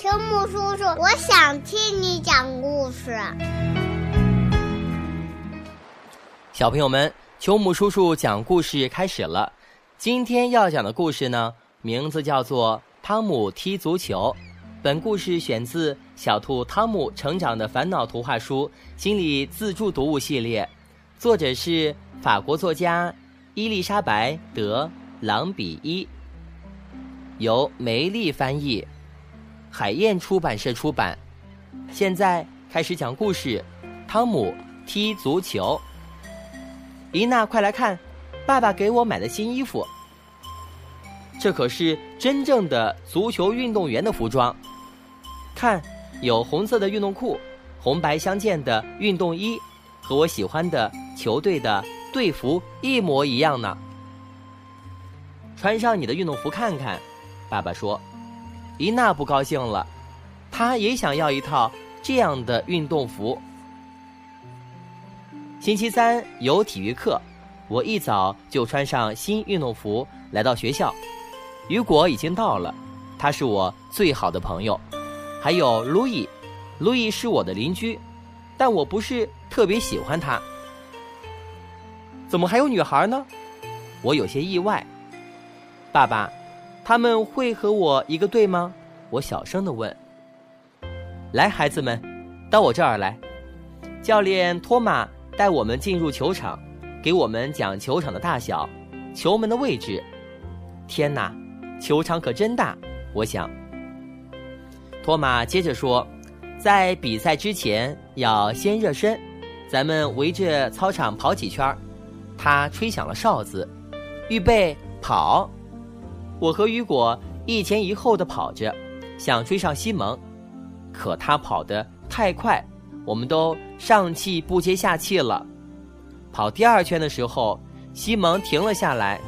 球木叔叔，我想听你讲故事。小朋友们，球木叔叔讲故事开始了。今天要讲的故事呢，名字叫做《汤姆踢足球》。本故事选自《小兔汤姆成长的烦恼》图画书心理自助读物系列，作者是法国作家伊丽莎白·德·朗比伊，由梅丽翻译，海燕出版社出版。现在开始讲故事：汤姆踢足球。伊娜，快来看，爸爸给我买的新衣服。这可是真正的足球运动员的服装。看，有红色的运动裤，红白相间的运动衣，和我喜欢的球队的队服一模一样呢。穿上你的运动服看看，爸爸说。伊娜不高兴了，她也想要一套这样的运动服。星期三有体育课，我一早就穿上新运动服来到学校。雨果已经到了，他是我最好的朋友。还有路易，路易是我的邻居，但我不是特别喜欢他。怎么还有女孩呢？我有些意外。爸爸，他们会和我一个队吗？我小声的问。来，孩子们，到我这儿来。教练托马带我们进入球场，给我们讲球场的大小、球门的位置。天哪，球场可真大！我想。托马接着说：“在比赛之前要先热身，咱们围着操场跑几圈。”他吹响了哨子，预备跑。我和雨果一前一后的跑着，想追上西蒙，可他跑得太快，我们都上气不接下气了。跑第二圈的时候，西蒙停了下来，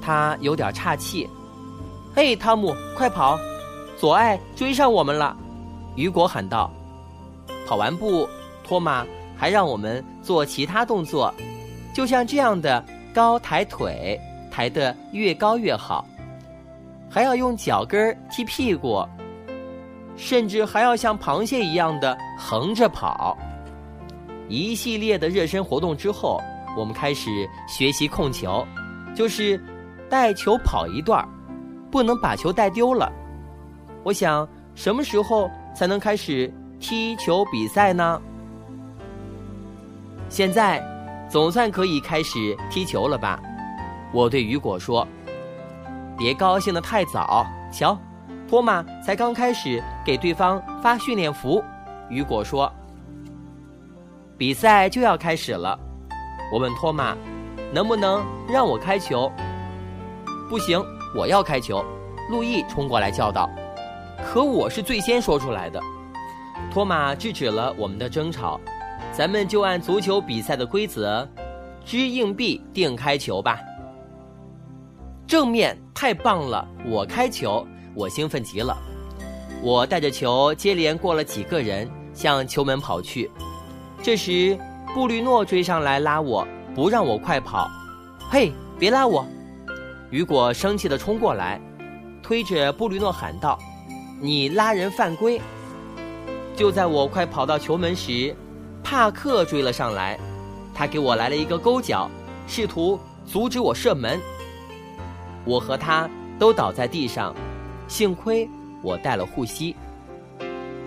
他有点岔气。“嘿，汤姆，快跑！”左爱追上我们了，雨果喊道。跑完步，托马还让我们做其他动作，就像这样的高抬腿，抬得越高越好，还要用脚跟踢屁股，甚至还要像螃蟹一样的横着跑。一系列的热身活动之后，我们开始学习控球，就是带球跑一段不能把球带丢了。我想，什么时候才能开始踢球比赛呢？现在，总算可以开始踢球了吧？我对雨果说：“别高兴的太早，瞧，托马才刚开始给对方发训练服。”雨果说：“比赛就要开始了。”我问托马：“能不能让我开球？”“不行，我要开球。”路易冲过来叫道。可我是最先说出来的，托马制止了我们的争吵，咱们就按足球比赛的规则，掷硬币定开球吧。正面太棒了，我开球，我兴奋极了，我带着球接连过了几个人，向球门跑去。这时布吕诺追上来拉我，不让我快跑。嘿，别拉我！雨果生气地冲过来，推着布吕诺喊道。你拉人犯规！就在我快跑到球门时，帕克追了上来，他给我来了一个勾脚，试图阻止我射门。我和他都倒在地上，幸亏我带了护膝。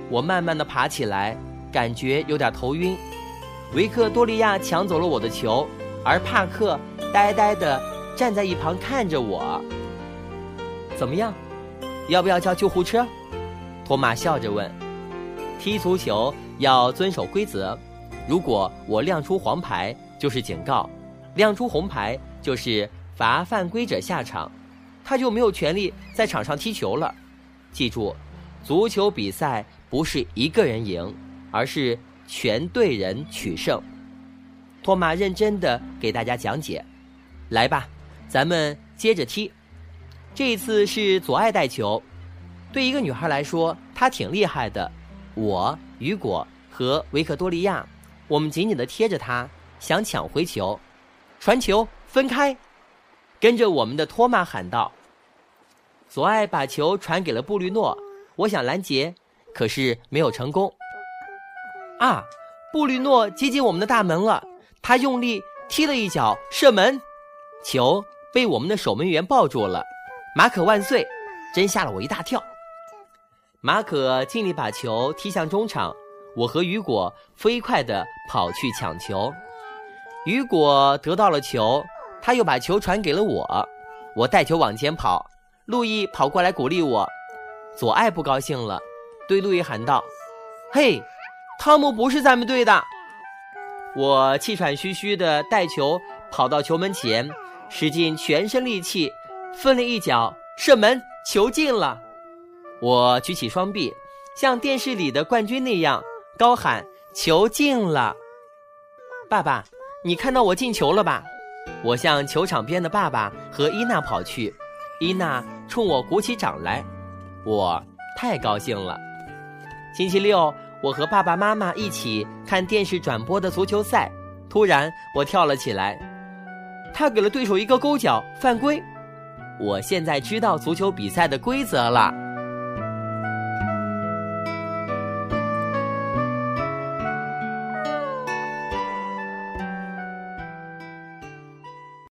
我慢慢的爬起来，感觉有点头晕。维克多利亚抢走了我的球，而帕克呆呆的站在一旁看着我。怎么样？要不要叫救护车？托马笑着问：“踢足球要遵守规则，如果我亮出黄牌就是警告，亮出红牌就是罚犯规者下场，他就没有权利在场上踢球了。记住，足球比赛不是一个人赢，而是全队人取胜。”托马认真的给大家讲解：“来吧，咱们接着踢。这一次是左爱带球。”对一个女孩来说，她挺厉害的。我、雨果和维克多利亚，我们紧紧的贴着她，想抢回球。传球，分开，跟着我们的托马喊道：“左爱把球传给了布吕诺，我想拦截，可是没有成功。啊，布吕诺接近我们的大门了，他用力踢了一脚，射门，球被我们的守门员抱住了。马可万岁！真吓了我一大跳。马可尽力把球踢向中场，我和雨果飞快地跑去抢球。雨果得到了球，他又把球传给了我，我带球往前跑。路易跑过来鼓励我，左爱不高兴了，对路易喊道：“嘿，汤姆不是咱们队的。”我气喘吁吁地带球跑到球门前，使尽全身力气，奋力一脚射门，球进了。我举起双臂，像电视里的冠军那样高喊：“球进了！”爸爸，你看到我进球了吧？我向球场边的爸爸和伊娜跑去。伊娜冲我鼓起掌来，我太高兴了。星期六，我和爸爸妈妈一起看电视转播的足球赛。突然，我跳了起来，他给了对手一个勾脚，犯规。我现在知道足球比赛的规则了。